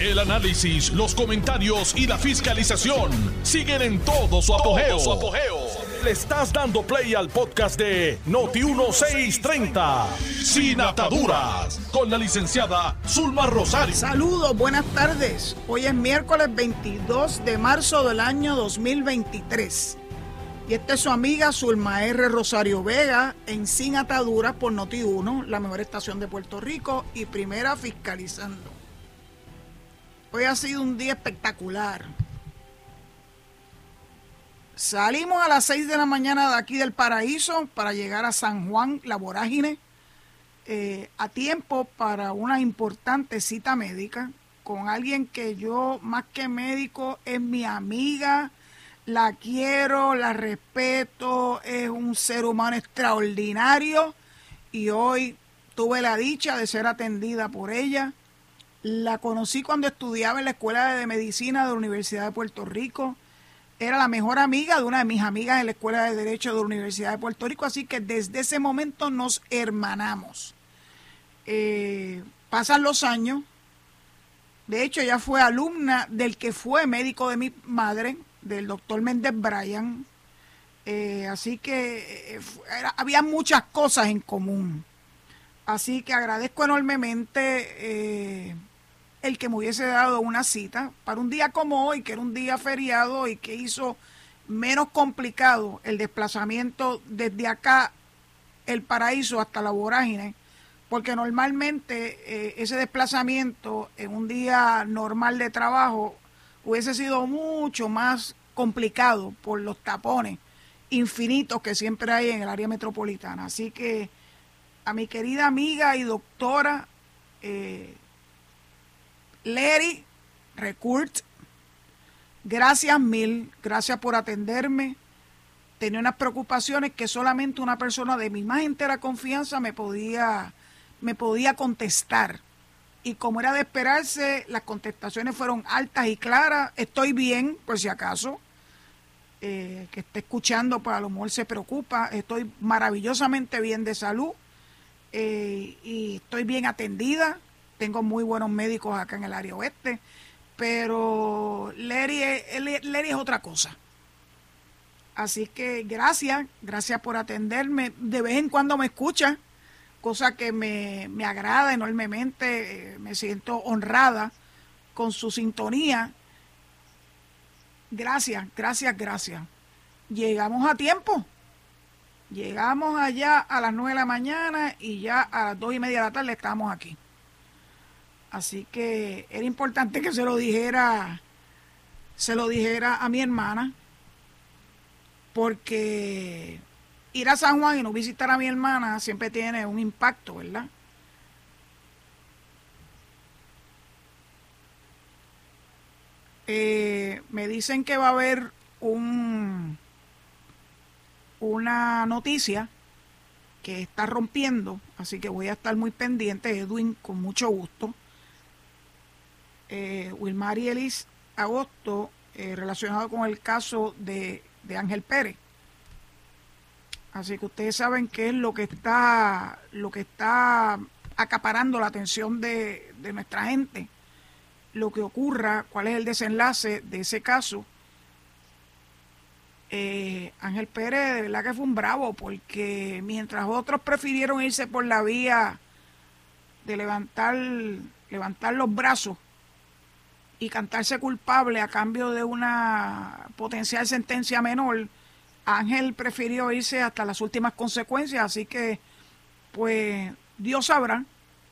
El análisis, los comentarios y la fiscalización siguen en todo su apogeo. Le estás dando play al podcast de Noti1630, Sin Ataduras, con la licenciada Zulma Rosario. Saludos, buenas tardes. Hoy es miércoles 22 de marzo del año 2023. Y esta es su amiga Zulma R. Rosario Vega en Sin Ataduras por Noti1, la mejor estación de Puerto Rico y primera fiscalizando. Hoy ha sido un día espectacular. Salimos a las 6 de la mañana de aquí del paraíso para llegar a San Juan, la vorágine, eh, a tiempo para una importante cita médica con alguien que yo, más que médico, es mi amiga, la quiero, la respeto, es un ser humano extraordinario y hoy tuve la dicha de ser atendida por ella. La conocí cuando estudiaba en la Escuela de Medicina de la Universidad de Puerto Rico. Era la mejor amiga de una de mis amigas en la Escuela de Derecho de la Universidad de Puerto Rico, así que desde ese momento nos hermanamos. Eh, pasan los años. De hecho, ella fue alumna del que fue médico de mi madre, del doctor Méndez Bryan. Eh, así que eh, había muchas cosas en común. Así que agradezco enormemente el que me hubiese dado una cita para un día como hoy, que era un día feriado y que hizo menos complicado el desplazamiento desde acá, el paraíso, hasta la vorágine, porque normalmente ese desplazamiento en un día normal de trabajo hubiese sido mucho más complicado por los tapones infinitos que siempre hay en el área metropolitana. Así que a mi querida amiga y doctora eh, Larry Recurt, gracias mil, gracias por atenderme. Tenía unas preocupaciones que solamente una persona de mi más entera confianza me podía, me podía contestar y como era de esperarse, las contestaciones fueron altas y claras. Estoy bien, por si acaso. Eh, que esté escuchando, pues a lo mejor se preocupa. Estoy maravillosamente bien de salud eh, y estoy bien atendida. Tengo muy buenos médicos acá en el área oeste. Pero Larry es otra cosa. Así que gracias, gracias por atenderme. De vez en cuando me escucha cosa que me, agrada enormemente, eh, me siento honrada con su sintonía. Gracias, gracias, gracias. Llegamos a tiempo. Llegamos allá a las nueve de la mañana y ya a las dos y media de la tarde estamos aquí. Así que era importante que se lo dijera, se lo dijera a mi hermana, porque ir a San Juan y no visitar a mi hermana siempre tiene un impacto, ¿verdad? Eh, me dicen que va a haber un una noticia que está rompiendo, así que voy a estar muy pendiente, Edwin, con mucho gusto. Eh, Wilmar y Elis Agosto, eh, relacionado con el caso de, de Ángel Pérez. Así que ustedes saben qué es lo que está, lo que está acaparando la atención de, nuestra gente, lo que ocurra, cuál es el desenlace de ese caso. Eh, Ángel Pérez de verdad que fue un bravo porque mientras otros prefirieron irse por la vía de levantar, levantar los brazos y cantarse culpable a cambio de una potencial sentencia menor, Ángel prefirió irse hasta las últimas consecuencias, así que pues Dios sabrá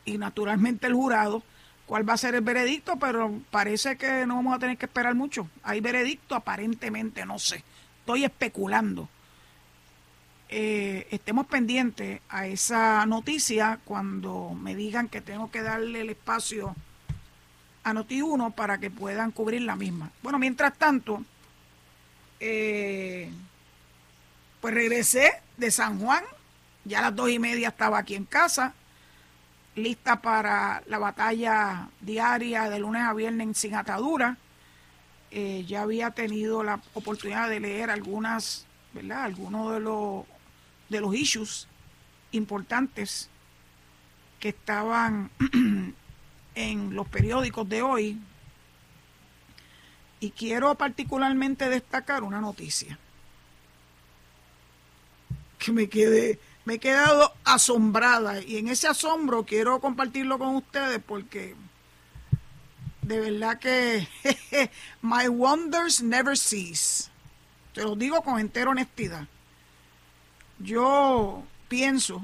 y naturalmente el jurado cuál va a ser el veredicto, pero parece que no vamos a tener que esperar mucho. Hay veredicto aparentemente, no sé, estoy especulando. Eh, estemos pendientes a esa noticia cuando me digan que tengo que darle el espacio a Noti1 para que puedan cubrir la misma. Bueno, mientras tanto, eh, pues regresé de San Juan, ya a las dos y media estaba aquí en casa, lista para la batalla diaria de lunes a viernes sin atadura. Eh, ya había tenido la oportunidad de leer algunas, ¿verdad? Algunos de los, de los issues importantes que estaban en los periódicos de hoy, Y quiero particularmente destacar una noticia que me quedé, me he quedado asombrada y en ese asombro quiero compartirlo con ustedes porque de verdad que my wonders never cease. Te lo digo con entera honestidad. Yo pienso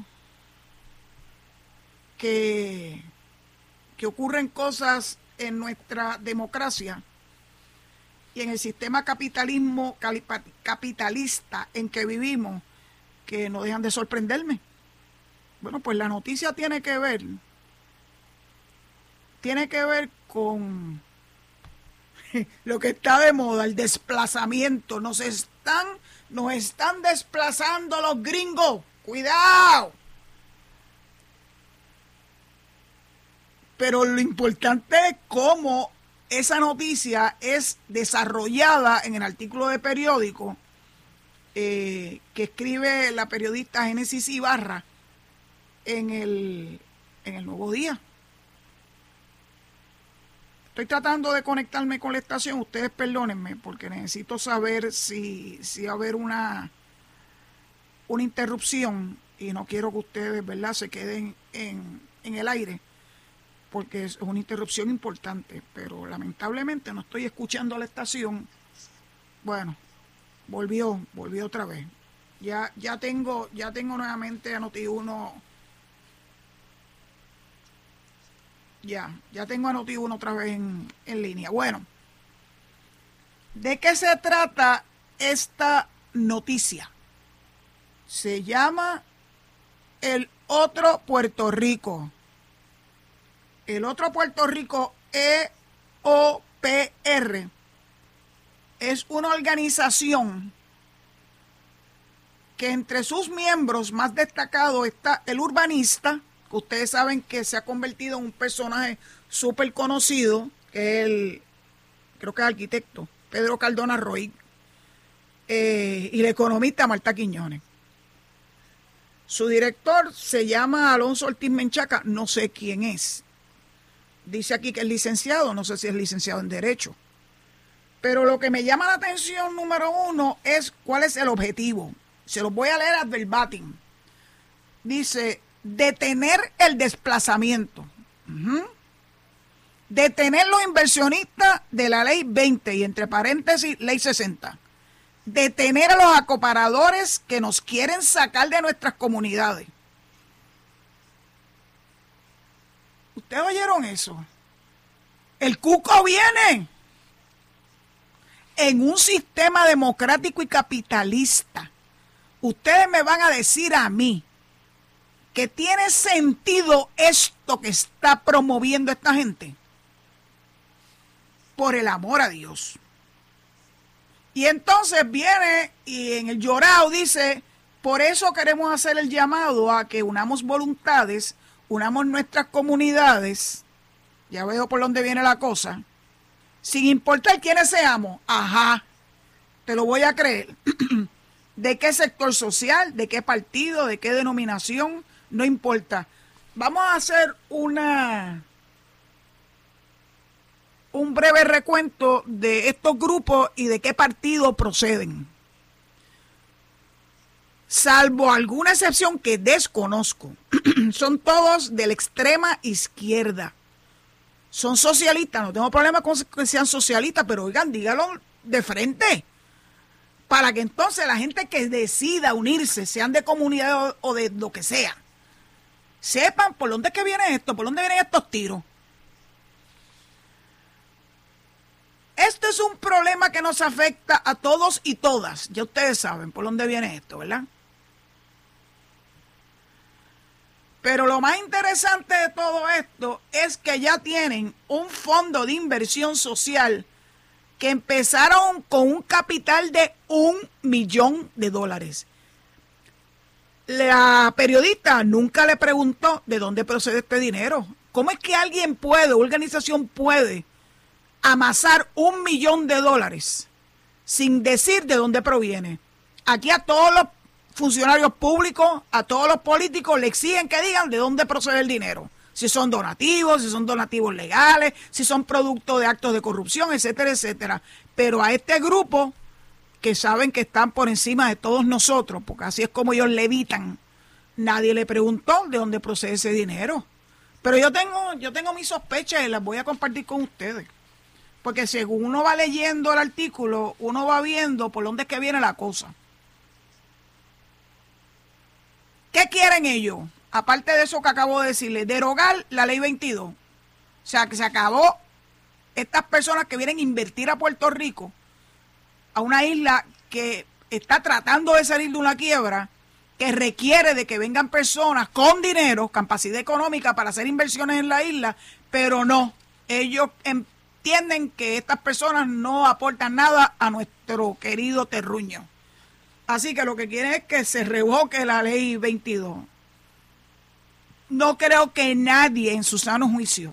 que, que ocurren cosas en nuestra democracia y en el sistema capitalismo capitalista en que vivimos que no dejan de sorprenderme. Bueno, pues la noticia tiene que ver tiene que ver con lo que está de moda, el desplazamiento. Nos están nos están desplazando los gringos. Cuidado. Pero lo importante es cómo esa noticia es desarrollada en el artículo de periódico eh, que escribe la periodista Génesis Ibarra en el, en el Nuevo Día. Estoy tratando de conectarme con la estación, ustedes perdónenme, porque necesito saber si, si va a haber una, una interrupción y no quiero que ustedes, ¿verdad?, se queden en, en el aire porque es una interrupción importante, pero lamentablemente no estoy escuchando a la estación. Bueno, volvió, volvió otra vez. Ya, ya tengo, ya tengo nuevamente a Noti1. Ya, ya tengo a Noti1 otra vez en, en línea. Bueno, ¿de qué se trata esta noticia? Se llama El Otro Puerto Rico el otro Puerto Rico, EOPR, es una organización que entre sus miembros más destacados está el urbanista, que ustedes saben que se ha convertido en un personaje súper conocido, que es el, creo que es arquitecto, Pedro Cardona Roy, eh, y el economista Marta Quiñones. Su director se llama Alonso Ortiz Menchaca, no sé quién es dice aquí que es licenciado, no sé si es licenciado en Derecho. Pero lo que me llama la atención, número uno, es cuál es el objetivo. Se los voy a leer a verbatim. Dice, detener el desplazamiento. Detener los inversionistas de la ley 20 y entre paréntesis ley 60. Detener a los acoparadores que nos quieren sacar de nuestras comunidades. ¿Ustedes oyeron eso? El cuco viene en un sistema democrático y capitalista. Ustedes me van a decir a mí que tiene sentido esto que está promoviendo esta gente. Por el amor a Dios. Y entonces viene y en el llorado dice, por eso queremos hacer el llamado a que unamos voluntades unamos nuestras comunidades, ya veo por dónde viene la cosa, sin importar quiénes seamos, ajá, te lo voy a creer. ¿De qué sector social? ¿De qué partido? ¿De qué denominación? No importa. Vamos a hacer una un breve recuento de estos grupos y de qué partido proceden. Salvo alguna excepción que desconozco. son todos de la extrema izquierda. Son socialistas, no tengo problema con que sean socialistas, pero oigan, dígalo de frente. Para que entonces la gente que decida unirse, sean de comunidad o de lo que sea, sepan por dónde que viene esto, por dónde vienen estos tiros. Este es un problema que nos afecta a todos y todas. Ya ustedes saben por dónde viene esto, ¿verdad? Pero lo más interesante de todo esto es que ya tienen un fondo de inversión social que empezaron con un capital de un millón de dólares. La periodista nunca le preguntó de dónde procede este dinero. ¿Cómo es que alguien puede, organización puede, amasar un millón de dólares sin decir de dónde proviene? Aquí a todos los funcionarios públicos, a todos los políticos le exigen que digan de dónde procede el dinero. si son donativos, si son donativos legales, si son producto de actos de corrupción, etcétera, etcétera. Pero a este grupo que saben que están por encima de todos nosotros, porque así es como ellos levitan, nadie le preguntó de dónde procede ese dinero. Pero yo tengo, yo tengo mis sospechas y las voy a compartir con ustedes. Porque según uno va leyendo el artículo, uno va viendo por dónde es que viene la cosa. ¿Qué quieren ellos? Aparte de eso que acabo de decirles, derogar la ley 22. O sea, que se acabó estas personas que vienen a invertir a Puerto Rico, a una isla que está tratando de salir de una quiebra, que requiere de que vengan personas con dinero, capacidad económica para hacer inversiones en la isla, pero no, ellos entienden que estas personas no aportan nada a nuestro querido terruño. Así que lo que quieren es que se revoque la ley 22. No creo que nadie en su sano juicio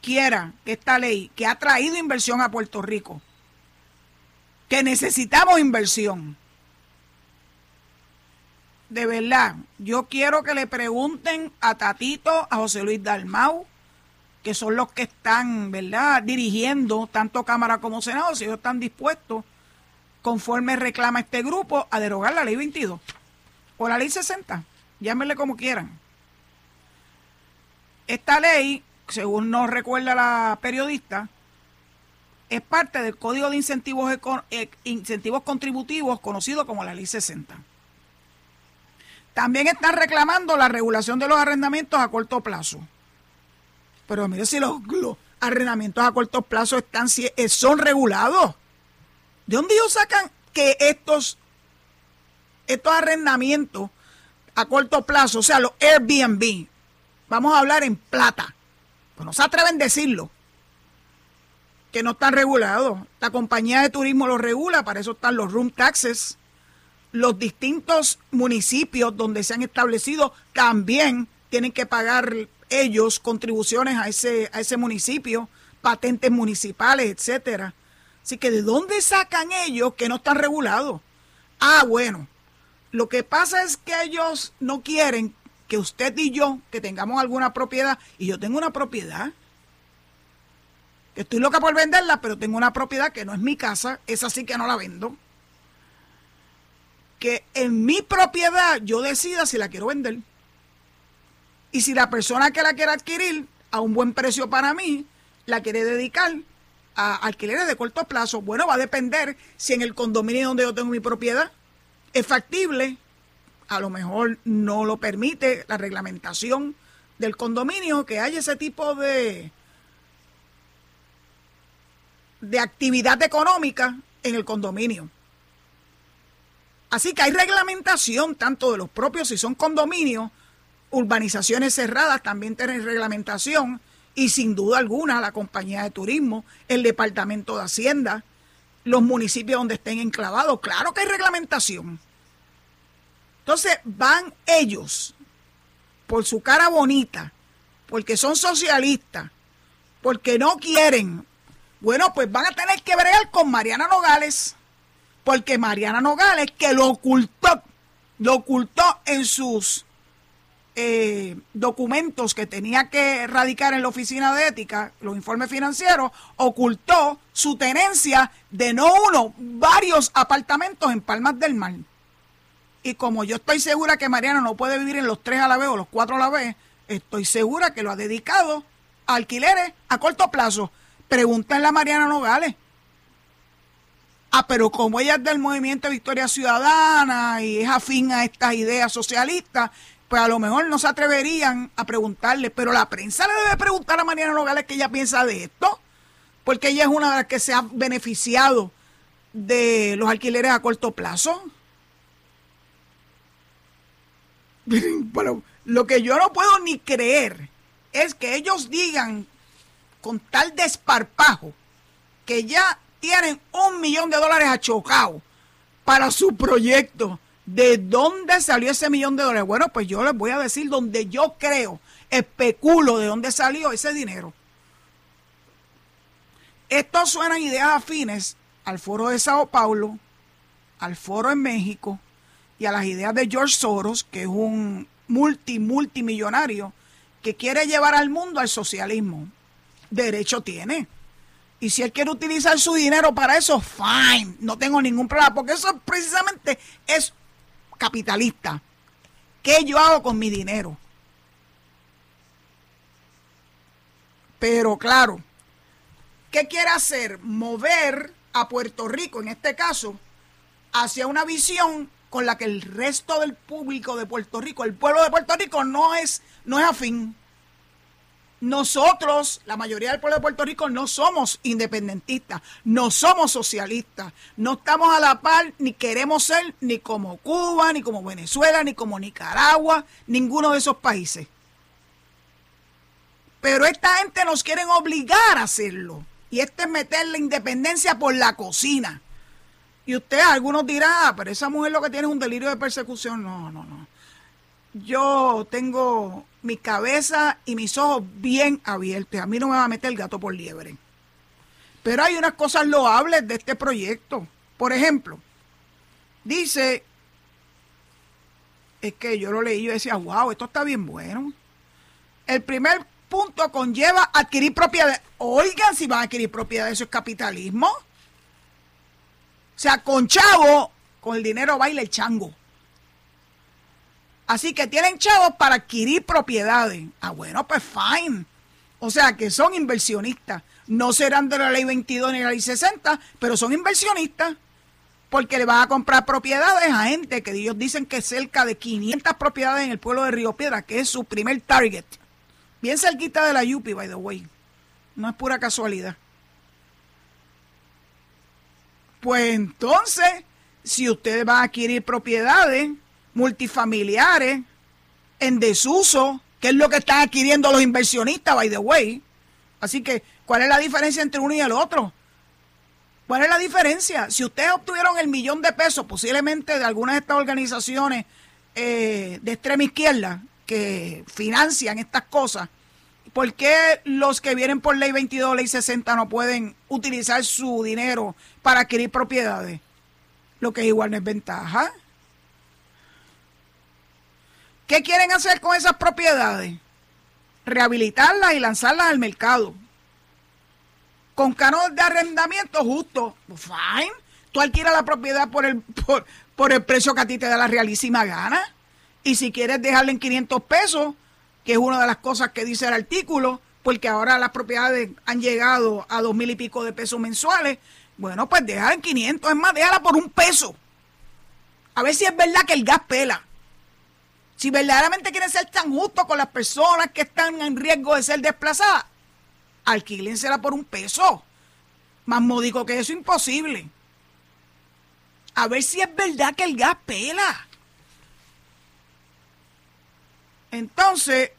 quiera que esta ley, que ha traído inversión a Puerto Rico, que necesitamos inversión, de verdad, yo quiero que le pregunten a Tatito, a José Luis Dalmau, que son los que están, ¿verdad?, dirigiendo tanto Cámara como Senado, si ellos están dispuestos, conforme reclama este grupo, a derogar la ley 22 o la ley 60, llámenle como quieran. Esta ley, según nos recuerda la periodista, es parte del Código de Incentivos, eh, Incentivos Contributivos conocido como la Ley 60. También están reclamando la regulación de los arrendamientos a corto plazo. Pero mire si los, arrendamientos a corto plazo están, eh, son regulados. ¿De dónde ellos sacan que estos, estos arrendamientos a corto plazo, o sea, los Airbnb, vamos a hablar en plata, pues no se atreven a decirlo, que no están regulados. La compañía de turismo los regula, para eso están los room taxes los distintos municipios donde se han establecido también tienen que pagar ellos contribuciones a ese, a ese municipio, patentes municipales, etcétera. Así que ¿de dónde sacan ellos que no están regulados? Ah, bueno, lo que pasa es que ellos no quieren que usted y yo, que tengamos alguna propiedad, y yo tengo una propiedad, estoy loca por venderla, pero tengo una propiedad que no es mi casa, esa sí que no la vendo que en mi propiedad yo decida si la quiero vender. Y si la persona que la quiere adquirir a un buen precio para mí, la quiere dedicar a alquileres de corto plazo, bueno, va a depender si en el condominio donde yo tengo mi propiedad es factible, a lo mejor no lo permite la reglamentación del condominio que haya ese tipo de de actividad económica en el condominio. Así que hay reglamentación tanto de los propios, si son condominios, urbanizaciones cerradas también tienen reglamentación y sin duda alguna la compañía de turismo, el departamento de Hacienda, los municipios donde estén enclavados, claro que hay reglamentación. Entonces van ellos por su cara bonita, porque son socialistas, porque no quieren. Bueno, pues van a tener que bregar con Mariana Nogales porque Mariana Nogales, que lo ocultó, lo ocultó en sus eh, documentos que tenía que radicar en la oficina de ética, los informes financieros, ocultó su tenencia de no uno, varios apartamentos en Palmas del Mar. Y como yo estoy segura que Mariana no puede vivir en los tres a la vez o los cuatro a la vez, estoy segura que lo ha dedicado a alquileres a corto plazo. Pregúntenle a Mariana Nogales. Ah, pero como ella es del movimiento Victoria Ciudadana y es afín a estas ideas socialistas, pues a lo mejor no se atreverían a preguntarle, pero la prensa le debe preguntar a Mariana Nogales qué ella piensa de esto, porque ella es una de las que se ha beneficiado de los alquileres a corto plazo. Lo que yo no puedo ni creer es que ellos digan con tal desparpajo que ya tienen un millón de dólares achocado para su proyecto. ¿De dónde salió ese millón de dólares? Bueno, pues yo les voy a decir donde yo creo, especulo de dónde salió ese dinero. Estos suenan ideas afines al foro de Sao Paulo, al foro en México y a las ideas de George Soros, que es un multi, multimillonario que quiere llevar al mundo al socialismo. Derecho tiene. Y si él quiere utilizar su dinero para eso, fine, no tengo ningún problema, porque eso precisamente es capitalista. ¿Qué yo hago con mi dinero? Pero claro, ¿qué quiere hacer? Mover a Puerto Rico, en este caso, hacia una visión con la que el resto del público de Puerto Rico, el pueblo de Puerto Rico no es, no es afín. Nosotros, la mayoría del pueblo de Puerto Rico, no somos independentistas, no somos socialistas, no estamos a la par, ni queremos ser ni como Cuba, ni como Venezuela, ni como Nicaragua, ninguno de esos países. Pero esta gente nos quieren obligar a hacerlo. Y este es meter la independencia por la cocina. Y usted, algunos dirán, ah, pero esa mujer lo que tiene es un delirio de persecución. No, no, no. Yo tengo mi cabeza y mis ojos bien abiertos. A mí no me va a meter el gato por liebre. Pero hay unas cosas loables de este proyecto. Por ejemplo, dice, es que yo lo leí y decía, wow, esto está bien bueno. El primer punto conlleva adquirir propiedad. Oigan, si van a adquirir propiedad, eso es capitalismo. O sea, con chavo, con el dinero baila el chango. Así que tienen chavos para adquirir propiedades. Ah, bueno, pues fine. O sea que son inversionistas. No serán de la ley 22 ni la ley 60, pero son inversionistas. Porque le van a comprar propiedades a gente que ellos dicen que cerca de 500 propiedades en el pueblo de Río Piedra, que es su primer target. Bien cerquita de la Yupi, by the way. No es pura casualidad. Pues entonces, si ustedes van a adquirir propiedades, multifamiliares en desuso, que es lo que están adquiriendo los inversionistas, by the way. Así que, ¿cuál es la diferencia entre uno y el otro? ¿Cuál es la diferencia? Si ustedes obtuvieron el millón de pesos, posiblemente de algunas de estas organizaciones eh, de extrema izquierda que financian estas cosas, ¿por qué los que vienen por ley 22, ley 60 no pueden utilizar su dinero para adquirir propiedades? Lo que igual no es ventaja. ¿Qué quieren hacer con esas propiedades? Rehabilitarlas y lanzarlas al mercado. Con canos de arrendamiento justo. Fine. Tú alquilas la propiedad por el, por, el precio que a ti te da la realísima gana. Y si quieres dejarle en 500 pesos, que es una de las cosas que dice el artículo, porque ahora las propiedades han llegado a dos mil y pico de pesos mensuales, bueno, pues déjala en 500, es más, déjala por un peso. A ver si es verdad que el gas pela. Si verdaderamente quieren ser tan justos con las personas que están en riesgo de ser desplazadas, alquílensela por un peso. Más módico que eso, imposible. A ver si es verdad que el gas pela. Entonces,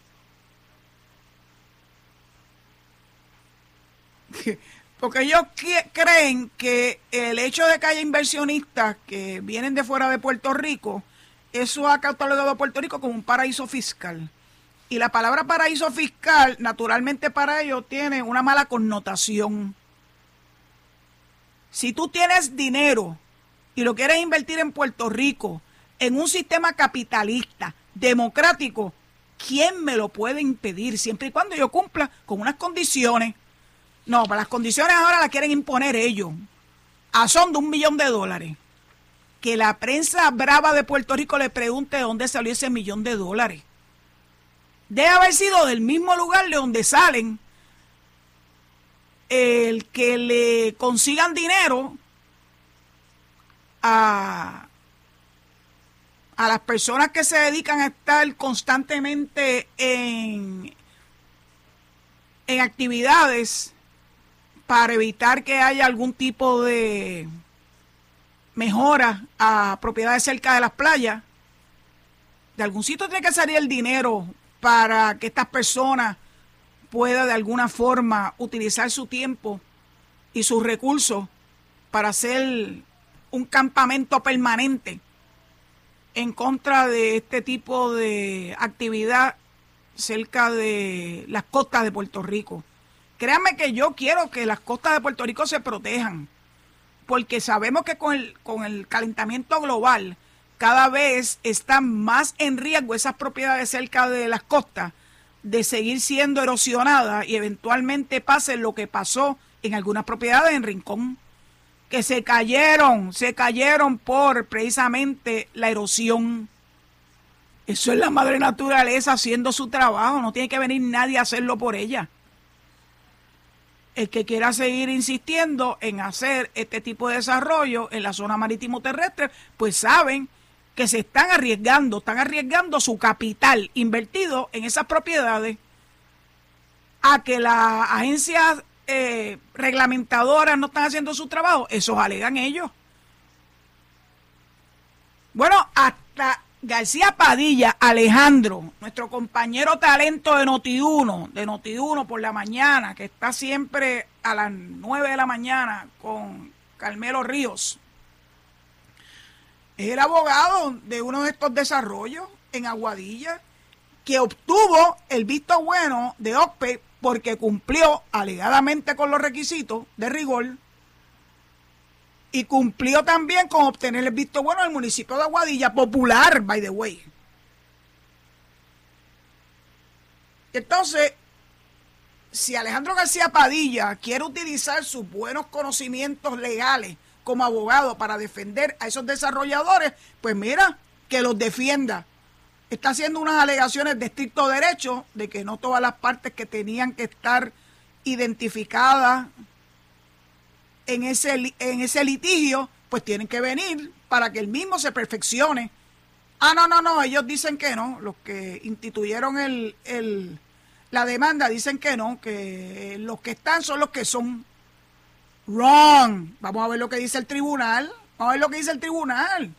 porque ellos creen que el hecho de que haya inversionistas que vienen de fuera de Puerto Rico, eso ha catalogado a Puerto Rico como un paraíso fiscal. Y la palabra paraíso fiscal, naturalmente para ellos, tiene una mala connotación. Si tú tienes dinero y lo quieres invertir en Puerto Rico, en un sistema capitalista, democrático, ¿quién me lo puede impedir? Siempre y cuando yo cumpla con unas condiciones. No, para las condiciones ahora las quieren imponer ellos. A son de un millón de dólares que la prensa brava de Puerto Rico le pregunte de dónde salió ese millón de dólares. Debe haber sido del mismo lugar de donde salen el que le consigan dinero a, a las personas que se dedican a estar constantemente en, en actividades para evitar que haya algún tipo de mejora a propiedades cerca de las playas, de algún sitio tiene que salir el dinero para que estas personas puedan de alguna forma utilizar su tiempo y sus recursos para hacer un campamento permanente en contra de este tipo de actividad cerca de las costas de Puerto Rico. Créanme que yo quiero que las costas de Puerto Rico se protejan porque sabemos que con el, con el calentamiento global cada vez están más en riesgo esas propiedades cerca de las costas de seguir siendo erosionada y eventualmente pase lo que pasó en algunas propiedades en Rincón, que se cayeron, se cayeron por precisamente la erosión. Eso es la madre naturaleza haciendo su trabajo, no tiene que venir nadie a hacerlo por ella. El que quiera seguir insistiendo en hacer este tipo de desarrollo en la zona marítimo terrestre, pues saben que se están arriesgando, están arriesgando su capital invertido en esas propiedades a que las agencias eh, reglamentadoras no están haciendo su trabajo, eso alegan ellos. Bueno, hasta García Padilla, Alejandro, nuestro compañero talento de Notiuno, de Notiuno por la mañana, que está siempre a las 9 de la mañana con Carmelo Ríos. Es el abogado de uno de estos desarrollos en Aguadilla que obtuvo el visto bueno de OCPE porque cumplió alegadamente con los requisitos de rigor y cumplió también con obtener el visto bueno del municipio de Aguadilla, popular, by the way. Entonces, si Alejandro García Padilla quiere utilizar sus buenos conocimientos legales como abogado para defender a esos desarrolladores, pues mira, que los defienda. Está haciendo unas alegaciones de estricto derecho de que no todas las partes que tenían que estar identificadas en ese, en ese litigio, pues tienen que venir para que el mismo se perfeccione. Ah, no, no, no, ellos dicen que no, los que instituyeron el, el, la demanda dicen que no, que los que están son los que son. Wrong. Vamos a ver lo que dice el tribunal. Vamos a ver lo que dice el tribunal.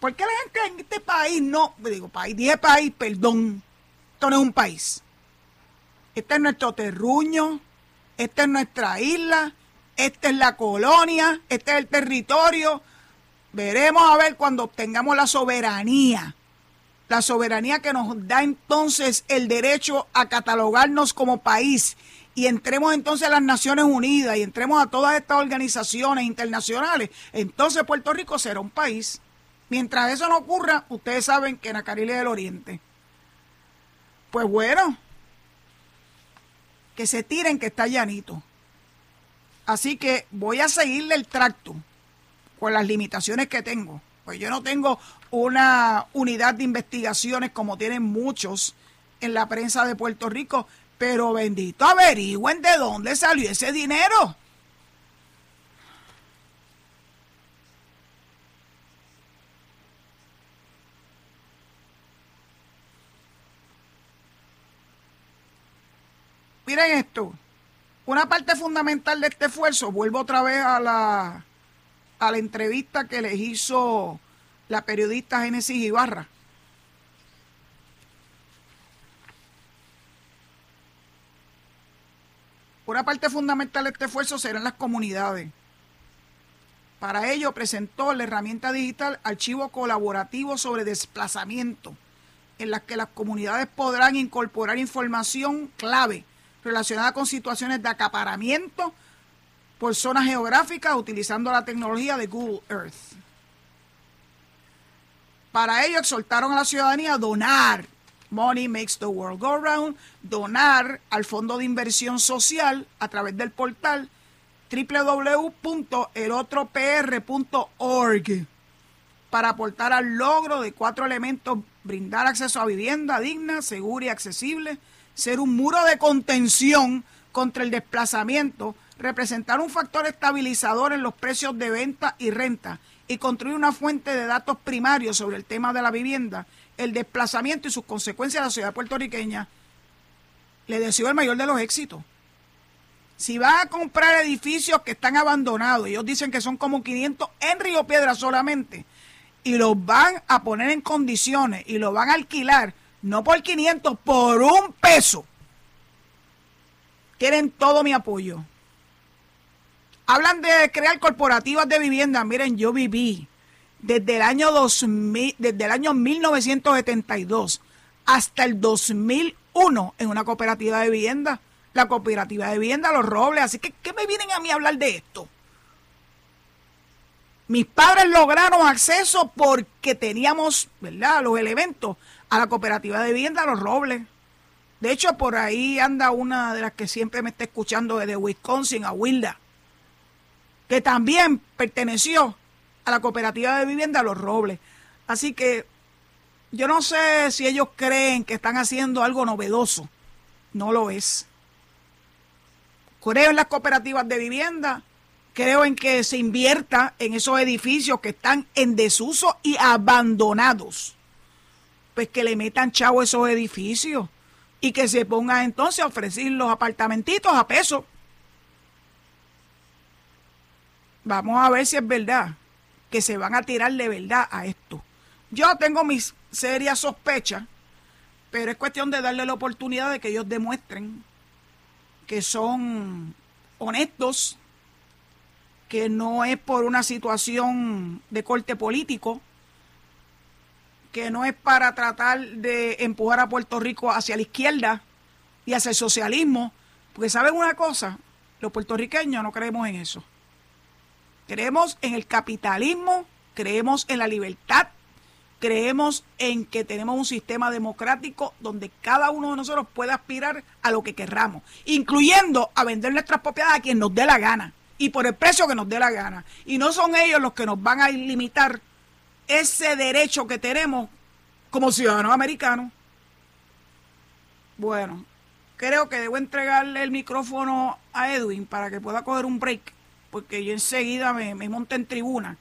¿Por qué la gente en este país no, digo país, dije país, perdón, esto no es un país. Este es nuestro terruño, esta es nuestra isla, esta es la colonia, este es el territorio. Veremos a ver cuando obtengamos la soberanía. La soberanía que nos da entonces el derecho a catalogarnos como país y entremos entonces a las Naciones Unidas y entremos a todas estas organizaciones internacionales, entonces Puerto Rico será un país. Mientras eso no ocurra, ustedes saben que en Acarilia del Oriente. Pues bueno, que se tiren que está llanito. Así que voy a seguirle el tracto con las limitaciones que tengo. Pues yo no tengo una unidad de investigaciones como tienen muchos en la prensa de Puerto Rico pero bendito, averigüen de dónde salió ese dinero. Miren esto. Una parte fundamental de este esfuerzo, vuelvo otra vez a la, a la entrevista que les hizo la periodista Génesis Ibarra Una parte fundamental de este esfuerzo serán las comunidades. Para ello presentó la herramienta digital Archivo Colaborativo sobre Desplazamiento, en la que las comunidades podrán incorporar información clave relacionada con situaciones de acaparamiento por zonas geográficas utilizando la tecnología de Google Earth. Para ello exhortaron a la ciudadanía a donar Money Makes the World Go Round, donar al Fondo de Inversión Social a través del portal www.elotropr.org para aportar al logro de cuatro elementos, brindar acceso a vivienda digna, segura y accesible, ser un muro de contención contra el desplazamiento, representar un factor estabilizador en los precios de venta y renta y construir una fuente de datos primarios sobre el tema de la vivienda el desplazamiento y sus consecuencias a la ciudad puertorriqueña, le deseo el mayor de los éxitos. Si van a comprar edificios que están abandonados, ellos dicen que son como 500 en Río Piedra solamente, y los van a poner en condiciones y los van a alquilar, no por 500, por un peso, tienen todo mi apoyo. Hablan de crear corporativas de vivienda. Miren, yo viví desde el año 2000, desde el año 1972 hasta el 2001 en una cooperativa de vivienda, la cooperativa de vivienda Los Robles. Así que, ¿qué me vienen a mí a hablar de esto? Mis padres lograron acceso porque teníamos, ¿verdad?, los elementos a la cooperativa de vivienda Los Robles. De hecho, por ahí anda una de las que siempre me está escuchando desde Wisconsin, a Wilda, que también perteneció a la cooperativa de vivienda Los Robles. Así que yo no sé si ellos creen que están haciendo algo novedoso. No lo es. Creo en las cooperativas de vivienda, creo en que se invierta en esos edificios que están en desuso y abandonados. Pues que le metan chavo esos edificios y que se pongan entonces a ofrecer los apartamentitos a peso. Vamos a ver si es verdad que se van a tirar de verdad a esto. Yo tengo mis serias sospechas, pero es cuestión de darle la oportunidad de que ellos demuestren que son honestos, que no es por una situación de corte político, que no es para tratar de empujar a Puerto Rico hacia la izquierda y hacia el socialismo, porque saben una cosa, los puertorriqueños no creemos en eso. Creemos en el capitalismo, creemos en la libertad, creemos en que tenemos un sistema democrático donde cada uno de nosotros puede aspirar a lo que querramos, incluyendo a vender nuestras propiedades a quien nos dé la gana y por el precio que nos dé la gana. Y no son ellos los que nos van a limitar ese derecho que tenemos como ciudadanos americanos. Bueno, creo que debo entregarle el micrófono a Edwin para que pueda coger un break, porque yo enseguida me, me en tribuna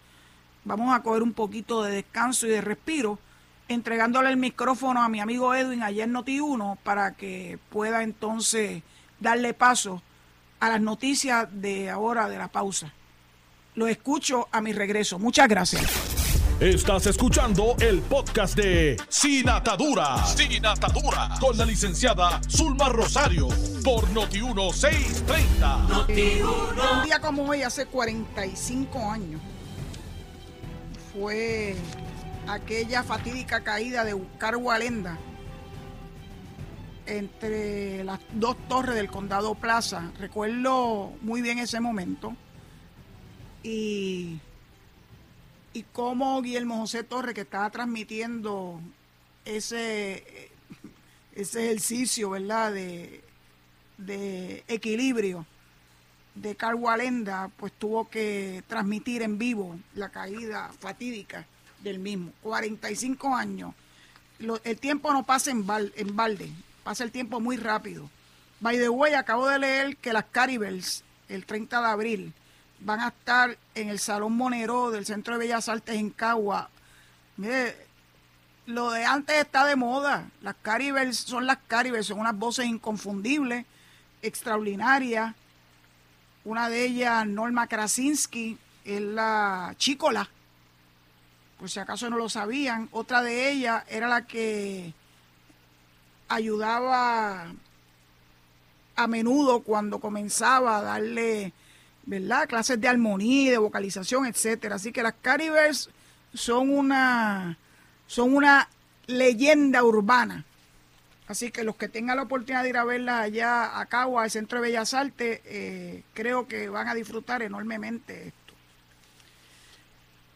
vamos a coger un poquito de descanso y de respiro, entregándole el micrófono a mi amigo Edwin ayer Noti1 para que pueda entonces darle paso a las noticias de ahora de la pausa. Lo escucho a mi regreso. Muchas gracias. Estás escuchando el podcast de Sin Atadura. Sin Atadura. Con la licenciada Zulma Rosario. Por Noti1630. Noti un día como hoy, hace 45 años fue aquella fatídica caída de Cargo Alenda entre las dos torres del condado Plaza. Recuerdo muy bien ese momento. Y, y cómo Guillermo José Torres, que estaba transmitiendo ese, ese ejercicio, ¿verdad?, de, de equilibrio de Cargo Alenda, pues tuvo que transmitir en vivo la caída fatídica del mismo. 45 años. el tiempo no pasa en, en balde, pasa el tiempo muy rápido. By the way, acabo de leer que las Caribels, el 30 de abril, van a estar en el Salón Monero del Centro de Bellas Artes en Cagua. Mire, lo de antes está de moda. Las Caribels son las Caribels, son unas voces inconfundibles, extraordinarias una de ellas, Norma Krasinski, es la Chícola, por si acaso no lo sabían. Otra de ellas era la que ayudaba a menudo cuando comenzaba a darle, ¿verdad? Clases de armonía, de vocalización, etcétera. Así que las Caribers son una, son una leyenda urbana Así que los que tengan la oportunidad de ir a verla allá a Cagua, al Centro de Bellas Artes, eh, creo que van a disfrutar enormemente esto.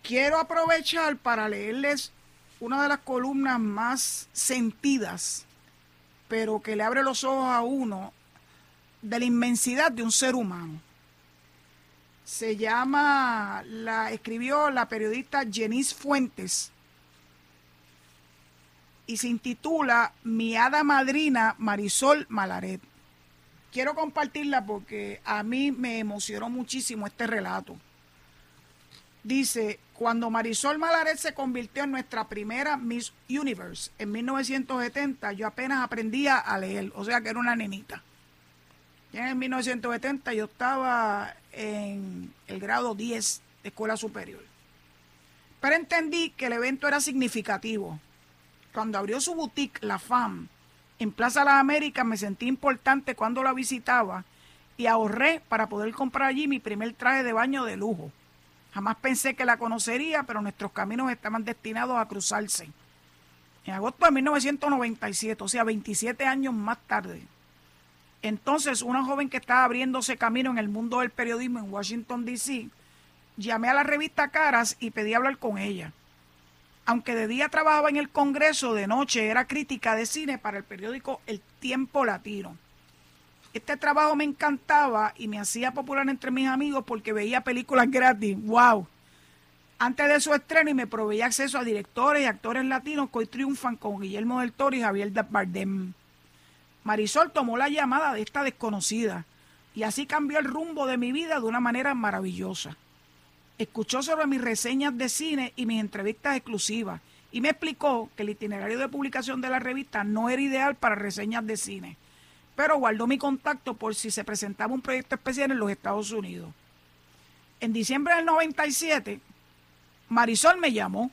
Quiero aprovechar para leerles una de las columnas más sentidas, pero que le abre los ojos a uno de la inmensidad de un ser humano. Se llama, la escribió la periodista Jenice Fuentes y se intitula Mi hada madrina Marisol Malaret. Quiero compartirla porque a mí me emocionó muchísimo este relato. Dice, cuando Marisol Malaret se convirtió en nuestra primera Miss Universe en 1970, yo apenas aprendía a leer, o sea que era una nenita. Ya en 1970 yo estaba en el grado 10 de escuela superior. Pero entendí que el evento era significativo cuando abrió su boutique, La FAM, en Plaza Las Américas, me sentí importante cuando la visitaba y ahorré para poder comprar allí mi primer traje de baño de lujo. Jamás pensé que la conocería, pero nuestros caminos estaban destinados a cruzarse. En agosto de 1997, o sea, 27 años más tarde. Entonces, una joven que estaba abriéndose camino en el mundo del periodismo en Washington, D.C., llamé a la revista Caras y pedí hablar con ella. Aunque de día trabajaba en el Congreso, de noche era crítica de cine para el periódico El Tiempo Latino. Este trabajo me encantaba y me hacía popular entre mis amigos porque veía películas gratis. ¡Wow! Antes de su estreno y me proveía acceso a directores y actores latinos que hoy triunfan con Guillermo del Toro y Javier Bardem. Marisol tomó la llamada de esta desconocida y así cambió el rumbo de mi vida de una manera maravillosa. Escuchó sobre mis reseñas de cine y mis entrevistas exclusivas y me explicó que el itinerario de publicación de la revista no era ideal para reseñas de cine, pero guardó mi contacto por si se presentaba un proyecto especial en los Estados Unidos. En diciembre del 97, Marisol me llamó.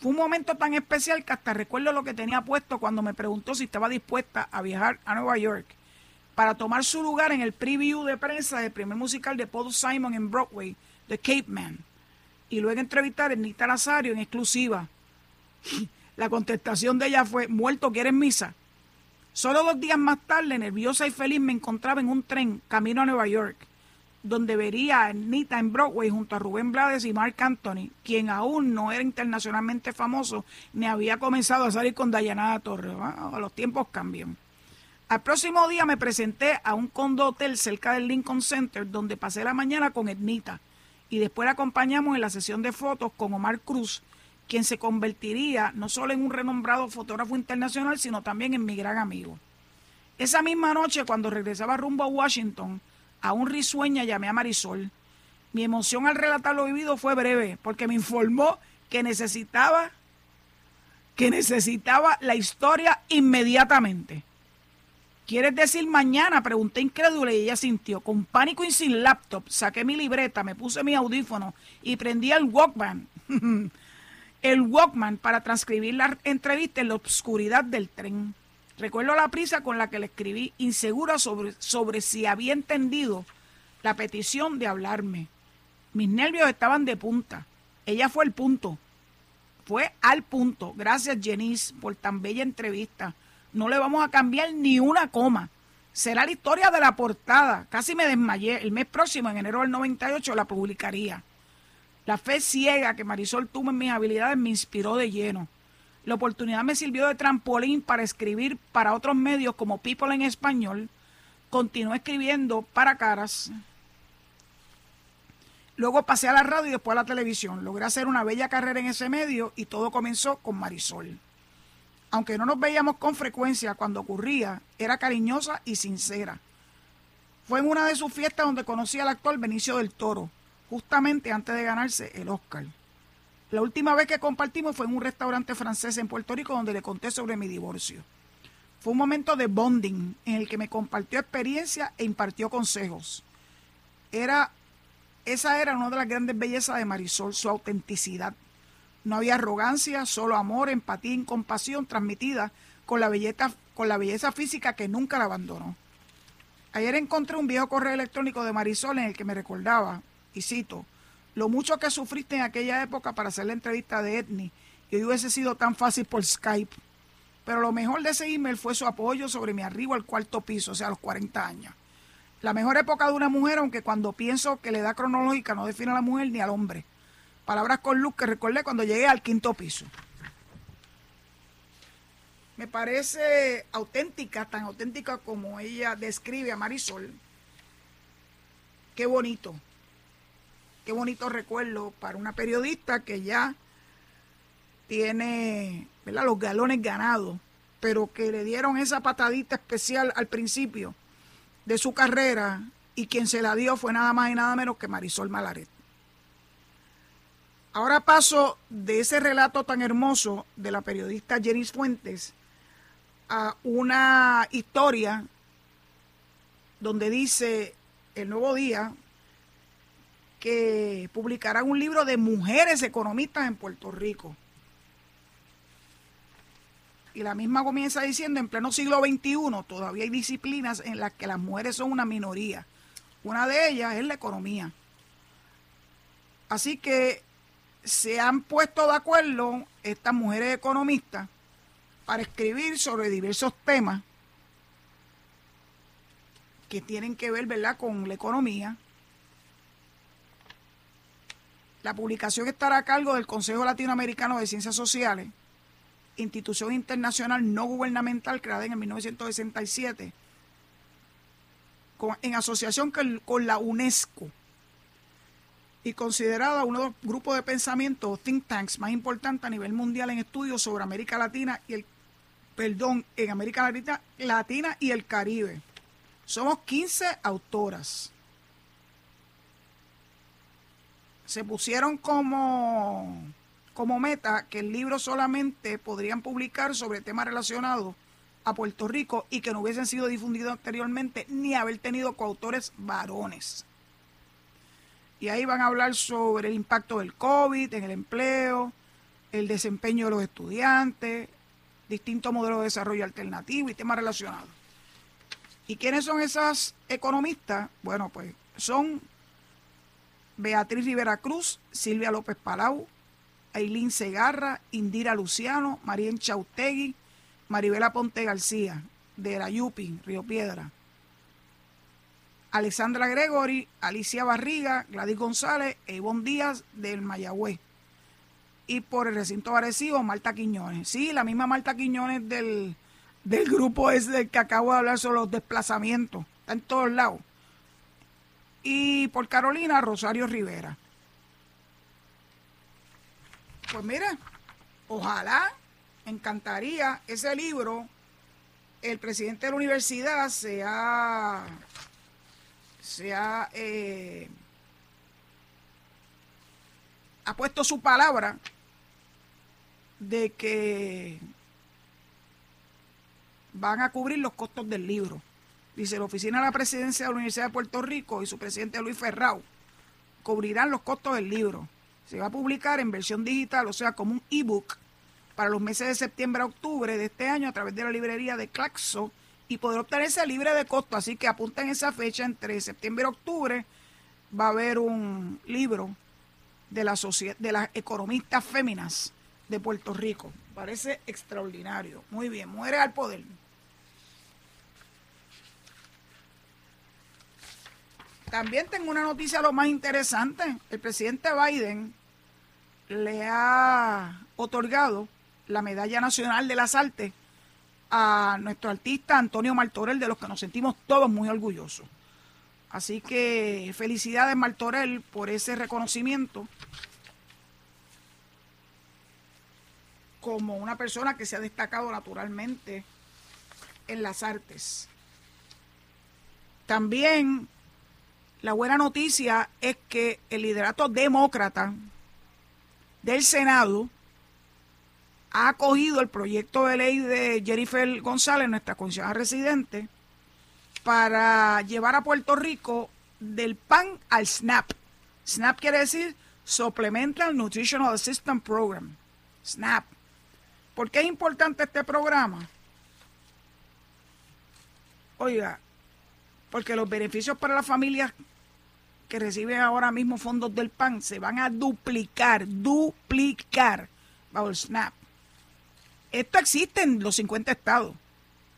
Fue un momento tan especial que hasta recuerdo lo que tenía puesto cuando me preguntó si estaba dispuesta a viajar a Nueva York para tomar su lugar en el preview de prensa del primer musical de Paul Simon en Broadway, The Cape Man, y luego entrevistar a Nita Nazario en exclusiva. La contestación de ella fue, muerto, ¿quieres misa? Solo dos días más tarde, nerviosa y feliz, me encontraba en un tren camino a Nueva York, donde vería a Nita en Broadway junto a Rubén Blades y Mark Anthony, quien aún no era internacionalmente famoso ni había comenzado a salir con Dayanada Torres. los tiempos cambian. Al próximo día me presenté a un condo hotel cerca del Lincoln Center donde pasé la mañana con Ednita y después la acompañamos en la sesión de fotos con Omar Cruz, quien se convertiría no solo en un renombrado fotógrafo internacional, sino también en mi gran amigo. Esa misma noche, cuando regresaba rumbo a Washington, aún risueña llamé a Marisol. Mi emoción al relatar lo vivido fue breve, porque me informó que necesitaba que necesitaba la historia inmediatamente. ¿Quieres decir mañana? Pregunté incrédula y ella sintió. Con pánico y sin laptop, saqué mi libreta, me puse mi audífono y prendí el Walkman. el Walkman para transcribir la entrevista en la oscuridad del tren. Recuerdo la prisa con la que le escribí, insegura sobre, sobre si había entendido la petición de hablarme. Mis nervios estaban de punta. Ella fue el punto. Fue al punto. Gracias, Jenice, por tan bella entrevista. No le vamos a cambiar ni una coma. Será la historia de la portada. Casi me desmayé. El mes próximo, en enero del 98, la publicaría. La fe ciega que Marisol tuvo en mis habilidades me inspiró de lleno. La oportunidad me sirvió de trampolín para escribir para otros medios como People en Español. Continué escribiendo para Caras. Luego pasé a la radio y después a la televisión. Logré hacer una bella carrera en ese medio y todo comenzó con Marisol aunque no nos veíamos con frecuencia cuando ocurría, era cariñosa y sincera. Fue en una de sus fiestas donde conocí al actor Benicio del Toro, justamente antes de ganarse el Oscar. La última vez que compartimos fue en un restaurante francés en Puerto Rico donde le conté sobre mi divorcio. Fue un momento de bonding en el que me compartió experiencia e impartió consejos. Era, esa era una de las grandes bellezas de Marisol, su autenticidad no había arrogancia, solo amor, empatía y compasión transmitida con la, belleza, con la belleza física que nunca la abandonó. Ayer encontré un viejo correo electrónico de Marisol en el que me recordaba, y cito, lo mucho que sufriste en aquella época para hacer la entrevista de Etni y hoy hubiese sido tan fácil por Skype. Pero lo mejor de ese email fue su apoyo sobre mi arribo al cuarto piso, o sea, a los 40 años. La mejor época de una mujer, aunque cuando pienso que la edad cronológica no define a la mujer ni al hombre. Palabras con luz que recordé cuando llegué al quinto piso. Me parece auténtica, tan auténtica como ella describe a Marisol. Qué bonito. Qué bonito recuerdo para una periodista que ya tiene los galones ganados, pero que le dieron esa patadita especial al principio de su carrera y quien se la dio fue nada más y nada menos que Marisol Malaret. Ahora paso de ese relato tan hermoso de la periodista Jenny Fuentes a una historia donde dice el nuevo día publicarán un libro de mujeres economistas en Puerto Rico. Y la misma comienza diciendo, en pleno siglo XXI todavía hay disciplinas en las que las mujeres son una minoría. Una de ellas es la economía. Así que se han puesto de acuerdo estas mujeres economistas para escribir sobre diversos temas que tienen que ver ¿verdad? con la economía. La publicación estará a cargo del Consejo Latinoamericano de Ciencias Sociales, institución internacional no gubernamental creada en 1967, en asociación con la UNESCO y considerada uno de los grupos de pensamiento think tanks más importantes a nivel mundial en estudios sobre América Latina y el perdón, en América Latina y el Caribe. Somos 15 autoras. Se pusieron como, como meta que el libro solamente podrían publicar sobre temas relacionados a Puerto Rico y que no hubiesen sido difundidos anteriormente ni haber tenido coautores varones. Y ahí van a hablar sobre el impacto del COVID en el empleo, el desempeño de los estudiantes, distintos modelos de desarrollo alternativo y temas relacionados. ¿Y quiénes son esas economistas? Bueno, pues son Beatriz Rivera Cruz, Silvia López Palau, Ailín Segarra, Indira Luciano, Marien Chautegui, Maribela Ponte García, de la Yupi, Río Piedra, Alexandra Gregory, Alicia Barriga, Gladys González e Díaz del Mayagüez. Y por el recinto parecido, Marta Quiñones. Sí, la misma Marta Quiñones del, del grupo ese del que acabo de hablar sobre los desplazamientos. Está en todos lados. Y por Carolina, Rosario Rivera. Pues mira, ojalá, encantaría ese libro, el presidente de la universidad se ha, eh, ha puesto su palabra de que van a cubrir los costos del libro. Dice, la Oficina de la Presidencia de la Universidad de Puerto Rico y su presidente Luis Ferrao cubrirán los costos del libro. Se va a publicar en versión digital, o sea, como un ebook, para los meses de septiembre a octubre de este año a través de la librería de Claxo y poder obtenerse libre de costo. Así que apunten esa fecha entre septiembre y octubre. Va a haber un libro de, de las economistas féminas de Puerto Rico. Parece extraordinario. Muy bien, muere al poder. También tengo una noticia lo más interesante. El presidente Biden le ha otorgado la Medalla Nacional de las Artes a nuestro artista Antonio Martorell, de los que nos sentimos todos muy orgullosos. Así que felicidades Martorell por ese reconocimiento como una persona que se ha destacado naturalmente en las artes. También la buena noticia es que el liderato demócrata del Senado ha acogido el proyecto de ley de Jennifer González, nuestra comisionada residente, para llevar a Puerto Rico del PAN al SNAP. SNAP quiere decir Supplemental Nutritional Assistance Program. SNAP. ¿Por qué es importante este programa? Oiga, porque los beneficios para las familias que reciben ahora mismo fondos del PAN se van a duplicar, duplicar bajo el SNAP. Esto existe en los 50 estados.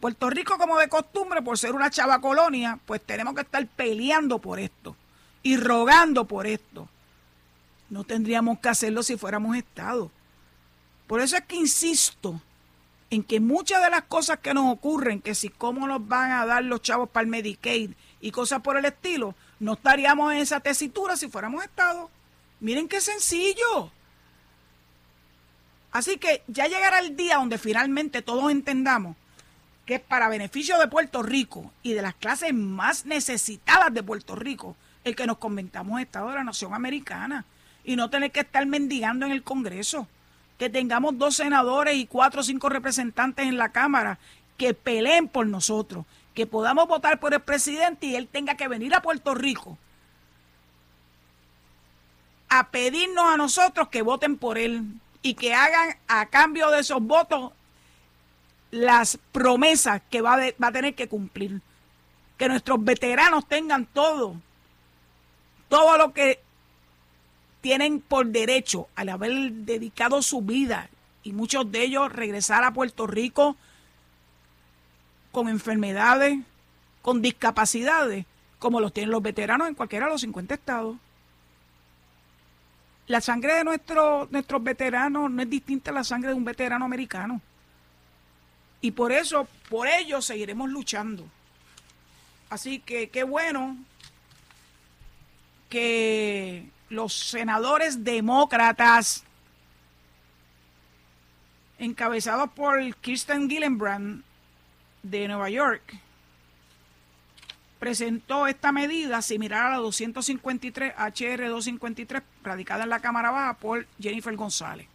Puerto Rico, como de costumbre, por ser una chava colonia, pues tenemos que estar peleando por esto y rogando por esto. No tendríamos que hacerlo si fuéramos Estado. Por eso es que insisto en que muchas de las cosas que nos ocurren, que si cómo nos van a dar los chavos para el Medicaid y cosas por el estilo, no estaríamos en esa tesitura si fuéramos Estado. Miren qué sencillo. Así que ya llegará el día donde finalmente todos entendamos que es para beneficio de Puerto Rico y de las clases más necesitadas de Puerto Rico el que nos conventamos Estado de la Nación Americana y no tener que estar mendigando en el Congreso. Que tengamos dos senadores y cuatro o cinco representantes en la Cámara que peleen por nosotros, que podamos votar por el presidente y él tenga que venir a Puerto Rico a pedirnos a nosotros que voten por él y que hagan a cambio de esos votos las promesas que va, va a tener que cumplir. Que nuestros veteranos tengan todo, todo lo que tienen por derecho al haber dedicado su vida y muchos de ellos regresar a Puerto Rico con enfermedades, con discapacidades, como los tienen los veteranos en cualquiera de los 50 estados. la sangre de nuestros nuestros veteranos no es distinta a la sangre de un veterano americano. Y por eso, por ello, seguiremos luchando. Así que qué bueno que los senadores demócratas, encabezados por Kirsten Gillibrand de Nueva York, presentó esta medida similar a la 253 HR 253 radicada en la Cámara Baja por Jennifer González.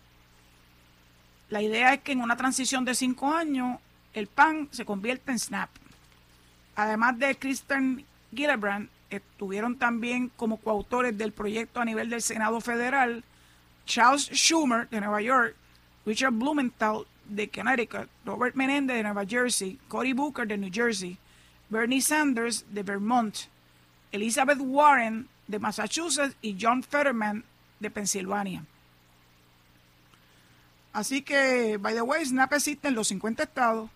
La idea es que en una transición de cinco años el PAN se convierta en SNAP. Además de Kristen Gillibrand, estuvieron también como coautores del proyecto a nivel del Senado Federal Charles Schumer de Nueva York, Richard Blumenthal de Connecticut, Robert Menendez de Nueva Jersey, Cory Booker de New Jersey, Bernie Sanders de Vermont, Elizabeth Warren de Massachusetts y John Fetterman de Pensilvania. Así que, by the way, SNAP existe en los 50 estados,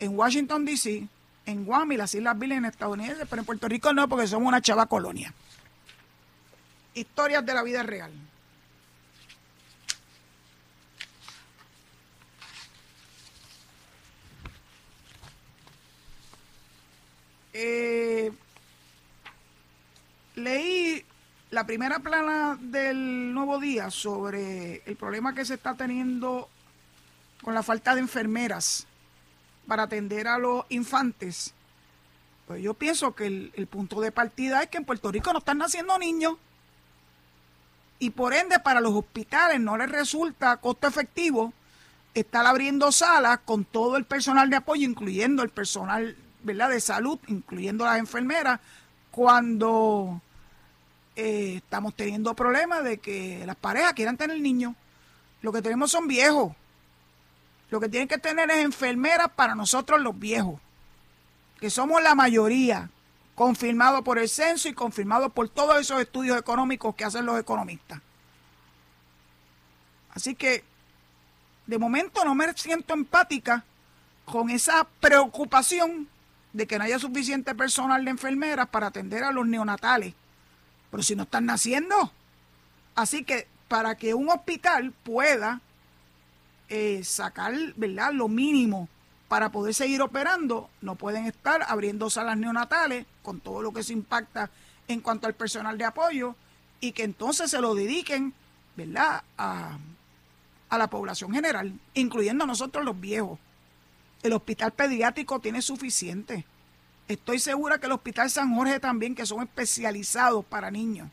en Washington, D.C., en Guam y las Islas Vírgenes estadounidenses, pero en Puerto Rico no, porque somos una chava colonia. Historias de la vida real. Eh, leí la primera plana del Nuevo Día sobre el problema que se está teniendo con la falta de enfermeras para atender a los infantes. Pues yo pienso que el, el punto de partida es que en Puerto Rico no están naciendo niños y por ende para los hospitales no les resulta costo efectivo estar abriendo salas con todo el personal de apoyo, incluyendo el personal ¿verdad? de salud, incluyendo las enfermeras, cuando eh, estamos teniendo problemas de que las parejas quieran tener niños. Lo que tenemos son viejos. Lo que tienen que tener es enfermeras para nosotros los viejos, que somos la mayoría, confirmado por el censo y confirmado por todos esos estudios económicos que hacen los economistas. Así que, de momento no me siento empática con esa preocupación de que no haya suficiente personal de enfermeras para atender a los neonatales. Pero si no están naciendo. Así que para que un hospital pueda eh, sacar ¿verdad? lo mínimo para poder seguir operando, no pueden estar abriendo salas neonatales con todo lo que se impacta en cuanto al personal de apoyo y que entonces se lo dediquen ¿verdad? A, a la población general, incluyendo a nosotros los viejos. El hospital pediátrico tiene suficiente. Estoy segura que el Hospital San Jorge también, que son especializados para niños.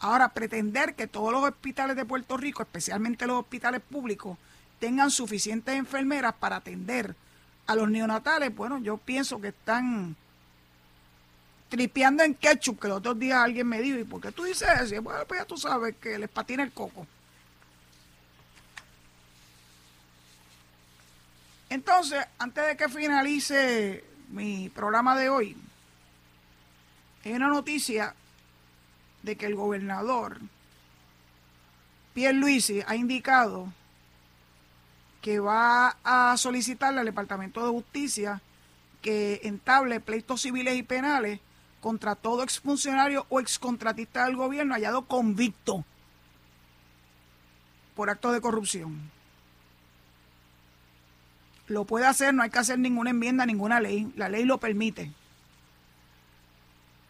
Ahora, pretender que todos los hospitales de Puerto Rico, especialmente los hospitales públicos, tengan suficientes enfermeras para atender a los neonatales, bueno, yo pienso que están tripeando en ketchup, que los otros días alguien me dijo, ¿y por qué tú dices eso? Bueno, pues ya tú sabes que les patina el coco. Entonces, antes de que finalice mi programa de hoy, hay una noticia de que el gobernador Pierre Luisi ha indicado que va a solicitarle al Departamento de Justicia que entable pleitos civiles y penales contra todo exfuncionario o excontratista del gobierno hallado convicto por actos de corrupción lo puede hacer, no hay que hacer ninguna enmienda, ninguna ley, la ley lo permite.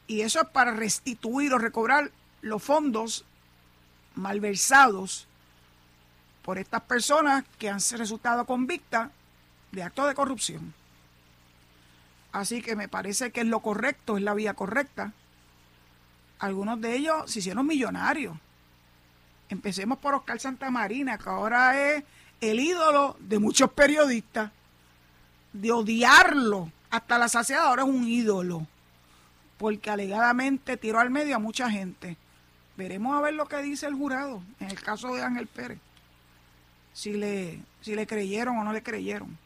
Y eso es para restituir o recobrar los fondos malversados por estas personas que han resultado convictas de actos de corrupción. Así que me parece que es lo correcto, es la vía correcta. Algunos de ellos se hicieron millonarios. Empecemos por Oscar Santamarina, que ahora es el ídolo de muchos periodistas, de odiarlo hasta la saciedad, ahora es un ídolo, porque alegadamente tiró al medio a mucha gente. Veremos a ver lo que dice el jurado en el caso de Ángel Pérez, si le, si le creyeron o no le creyeron.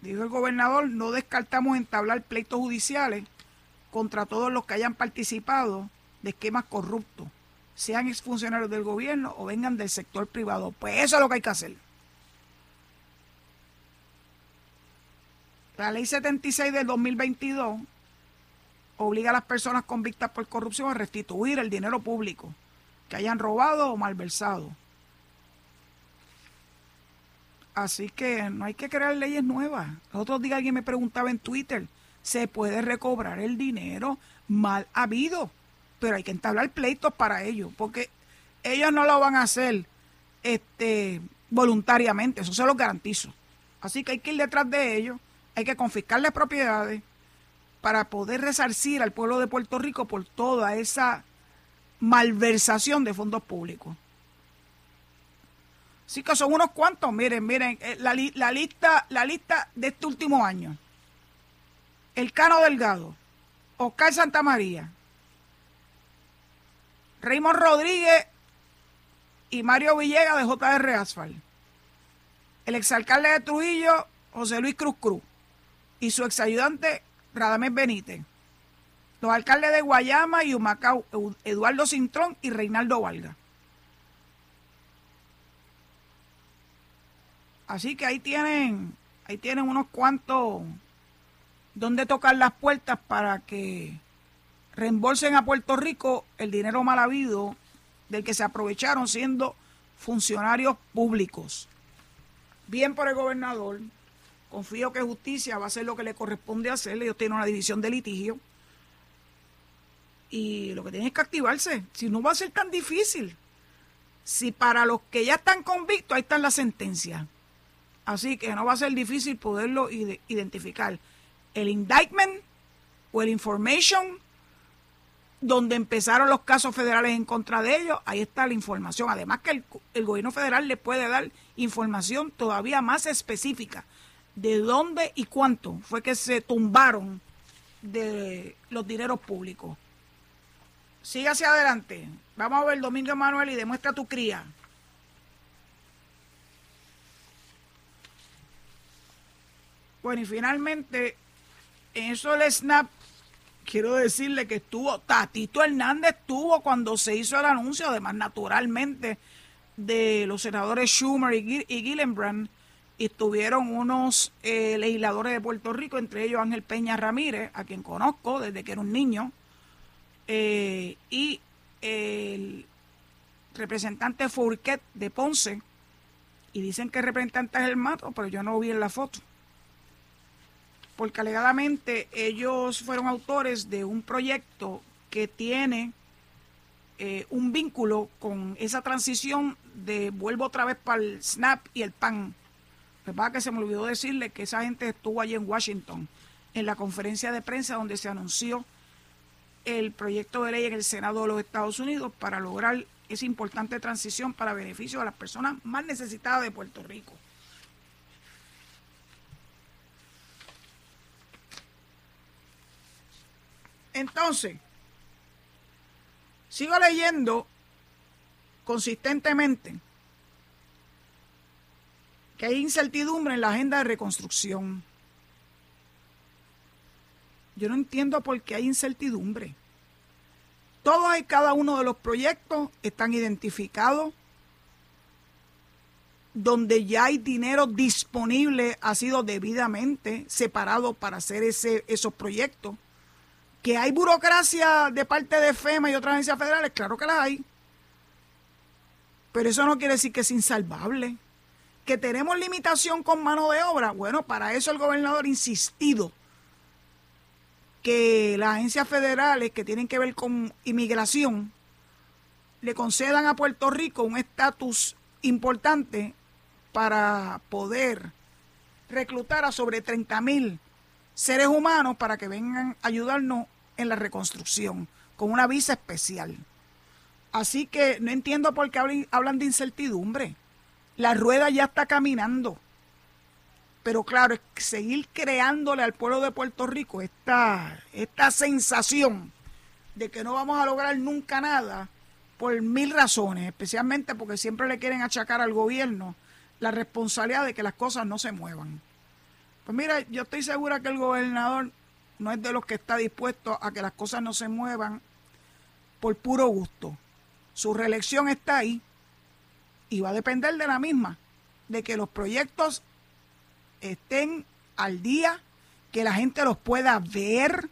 Dijo el gobernador, no descartamos entablar pleitos judiciales contra todos los que hayan participado de esquemas corruptos sean exfuncionarios del gobierno o vengan del sector privado. Pues eso es lo que hay que hacer. La ley 76 del 2022 obliga a las personas convictas por corrupción a restituir el dinero público que hayan robado o malversado. Así que no hay que crear leyes nuevas. El otro día alguien me preguntaba en Twitter, ¿se puede recobrar el dinero mal habido? Pero hay que entablar pleitos para ello, porque ellos no lo van a hacer este, voluntariamente, eso se lo garantizo. Así que hay que ir detrás de ellos, hay que confiscarles propiedades para poder resarcir al pueblo de Puerto Rico por toda esa malversación de fondos públicos. Así que son unos cuantos, miren, miren, eh, la, la, lista, la lista de este último año. El Cano Delgado, Oscar Santamaría, Raymond Rodríguez y Mario Villegas de JR Asfal. El exalcalde de Trujillo, José Luis Cruz Cruz, y su exayudante Radamés Benítez. Los alcaldes de Guayama y Humacao, Eduardo Cintrón y Reinaldo Valga. Así que ahí tienen, ahí tienen unos cuantos donde tocar las puertas para que reembolsen a Puerto Rico el dinero mal habido del que se aprovecharon siendo funcionarios públicos. Bien por el gobernador, confío que justicia va a hacer lo que le corresponde hacer, ellos tienen una división de litigio y lo que tienen es que activarse, si no va a ser tan difícil. Si para los que ya están convictos, ahí están las sentencias. Así que no va a ser difícil poderlo identificar. El indictment o el information, donde empezaron los casos federales en contra de ellos, ahí está la información. Además que el, gobierno federal le puede dar información todavía más específica de dónde y cuánto fue que se tumbaron de los dineros públicos. Sigue hacia adelante. Vamos a ver Domingo Manuel y demuestra tu cría. Bueno, y finalmente, en eso del SNAP, quiero decirle que estuvo, Tatito Hernández estuvo cuando se hizo el anuncio, además naturalmente, de los senadores Schumer y, Gillenbrand, y estuvieron unos eh, legisladores de Puerto Rico, entre ellos Ángel Peña Ramírez, a quien conozco desde que era un niño, eh, y el representante Fourquet de Ponce, y dicen que el representante es el mato, pero yo no vi en la foto porque alegadamente ellos fueron autores de un proyecto que tiene eh, un vínculo con esa transición de vuelvo otra vez para el SNAP y el PAN. Lo que que se me olvidó decirle que esa gente estuvo allí en Washington, en la conferencia de prensa donde se anunció el proyecto de ley en el Senado de los Estados Unidos para lograr esa importante transición para beneficio de las personas más necesitadas de Puerto Rico. Entonces, sigo leyendo consistentemente que hay incertidumbre en la agenda de reconstrucción. Yo no entiendo por qué hay incertidumbre. Todos y cada uno de los proyectos están identificados, donde ya hay dinero disponible, ha sido debidamente separado para hacer ese, esos proyectos. Que hay burocracia de parte de FEMA y otras agencias federales, claro que las hay. Pero eso no quiere decir que es insalvable. Que tenemos limitación con mano de obra. Bueno, para eso el gobernador ha insistido que las agencias federales que tienen que ver con inmigración le concedan a Puerto Rico un estatus importante para poder reclutar a sobre 30 mil seres humanos para que vengan a ayudarnos en la reconstrucción, con una visa especial. Así que no entiendo por qué hablan de incertidumbre. La rueda ya está caminando. Pero claro, seguir creándole al pueblo de Puerto Rico esta, esta sensación de que no vamos a lograr nunca nada por mil razones, especialmente porque siempre le quieren achacar al gobierno la responsabilidad de que las cosas no se muevan. Pues mira, yo estoy segura que el gobernador no es de los que está dispuesto a que las cosas no se muevan por puro gusto. Su reelección está ahí y va a depender de la misma, de que los proyectos estén al día, que la gente los pueda ver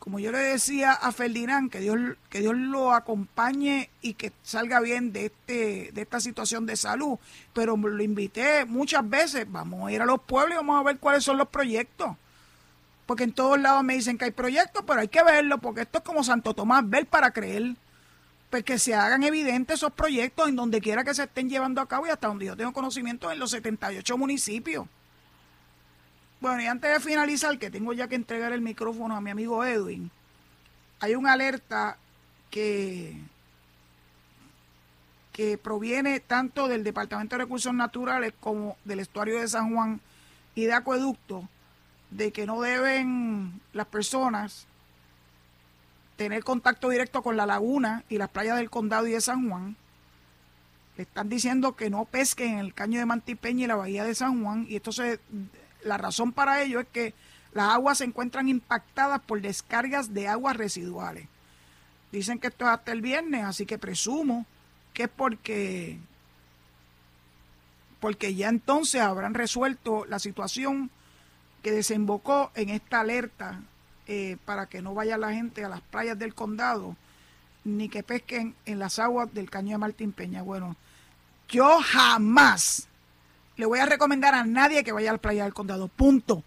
como yo le decía a Ferdinand, que Dios, que Dios lo acompañe y que salga bien de, este, de esta situación de salud. Pero lo invité muchas veces, vamos a ir a los pueblos y vamos a ver cuáles son los proyectos. Porque en todos lados me dicen que hay proyectos, pero hay que verlo, porque esto es como Santo Tomás, ver para creer. Pues que se hagan evidentes esos proyectos en donde quiera que se estén llevando a cabo y hasta donde yo tengo conocimiento en los 78 municipios. Bueno, y antes de finalizar, que tengo ya que entregar el micrófono a mi amigo Edwin, hay una alerta que, que proviene tanto del Departamento de Recursos Naturales como del estuario de San Juan y de Acueducto, de que no deben las personas tener contacto directo con la laguna y las playas del condado y de San Juan. Le están diciendo que no pesquen en el caño de Mantipeña y la bahía de San Juan y esto se la razón para ello es que las aguas se encuentran impactadas por descargas de aguas residuales. Dicen que esto es hasta el viernes, así que presumo que es porque, porque ya entonces habrán resuelto la situación que desembocó en esta alerta eh, para que no vaya la gente a las playas del condado ni que pesquen en las aguas del caño de Martín Peña. Bueno, yo jamás le voy a recomendar a nadie que vaya a la playa del condado. Punto.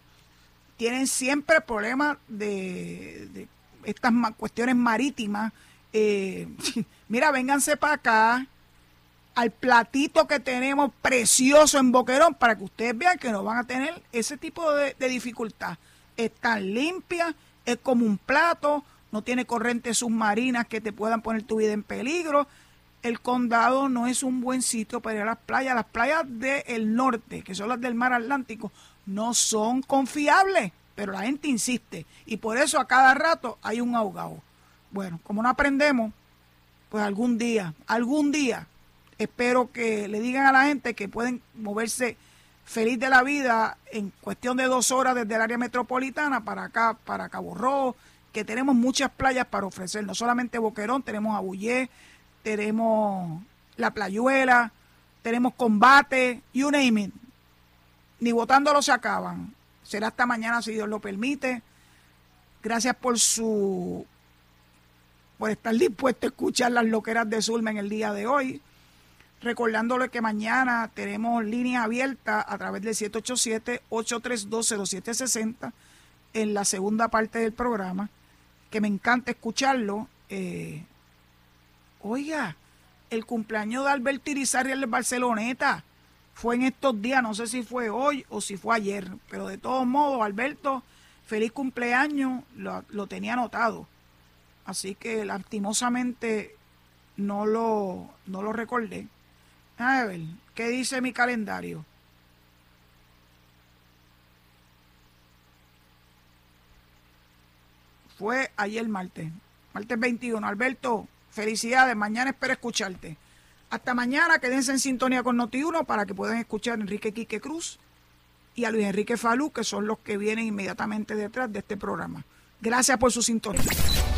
Tienen siempre problemas de, estas cuestiones marítimas. Eh, mira, vénganse para acá al platito que tenemos precioso en Boquerón para que ustedes vean que no van a tener ese tipo de, dificultad. Está limpia, es como un plato, no tiene corrientes submarinas que te puedan poner tu vida en peligro el condado no es un buen sitio para ir a las playas. Las playas del norte, que son las del mar Atlántico, no son confiables, pero la gente insiste. Y por eso a cada rato hay un ahogado. Bueno, como no aprendemos, pues algún día, algún día, espero que le digan a la gente que pueden moverse feliz de la vida en cuestión de dos horas desde el área metropolitana para acá, para Cabo Rojo, que tenemos muchas playas para ofrecer, no solamente Boquerón, tenemos Abullé, tenemos la playuela, tenemos combate, you name it. Ni votándolo se acaban. Será hasta mañana si Dios lo permite. Gracias por su por estar dispuesto a escuchar las loqueras de Zulma en el día de hoy. Recordándole que mañana tenemos línea abierta a través del 787-832-0760 en la segunda parte del programa, que me encanta escucharlo. Eh, Oiga, el cumpleaños de Alberto Irizarry el Barceloneta fue en estos días, no sé si fue hoy o si fue ayer, pero de todos modos, Alberto, feliz cumpleaños, lo, tenía anotado. Así que lastimosamente no lo, no lo recordé. A ver, ¿qué dice mi calendario? Fue ayer martes, martes 21. Alberto, Felicidades, mañana espero escucharte. Hasta mañana, quédense en sintonía con Noti1 para que puedan escuchar a Enrique Quique Cruz y a Luis Enrique Falú, que son los que vienen inmediatamente detrás de este programa. Gracias por su sintonía.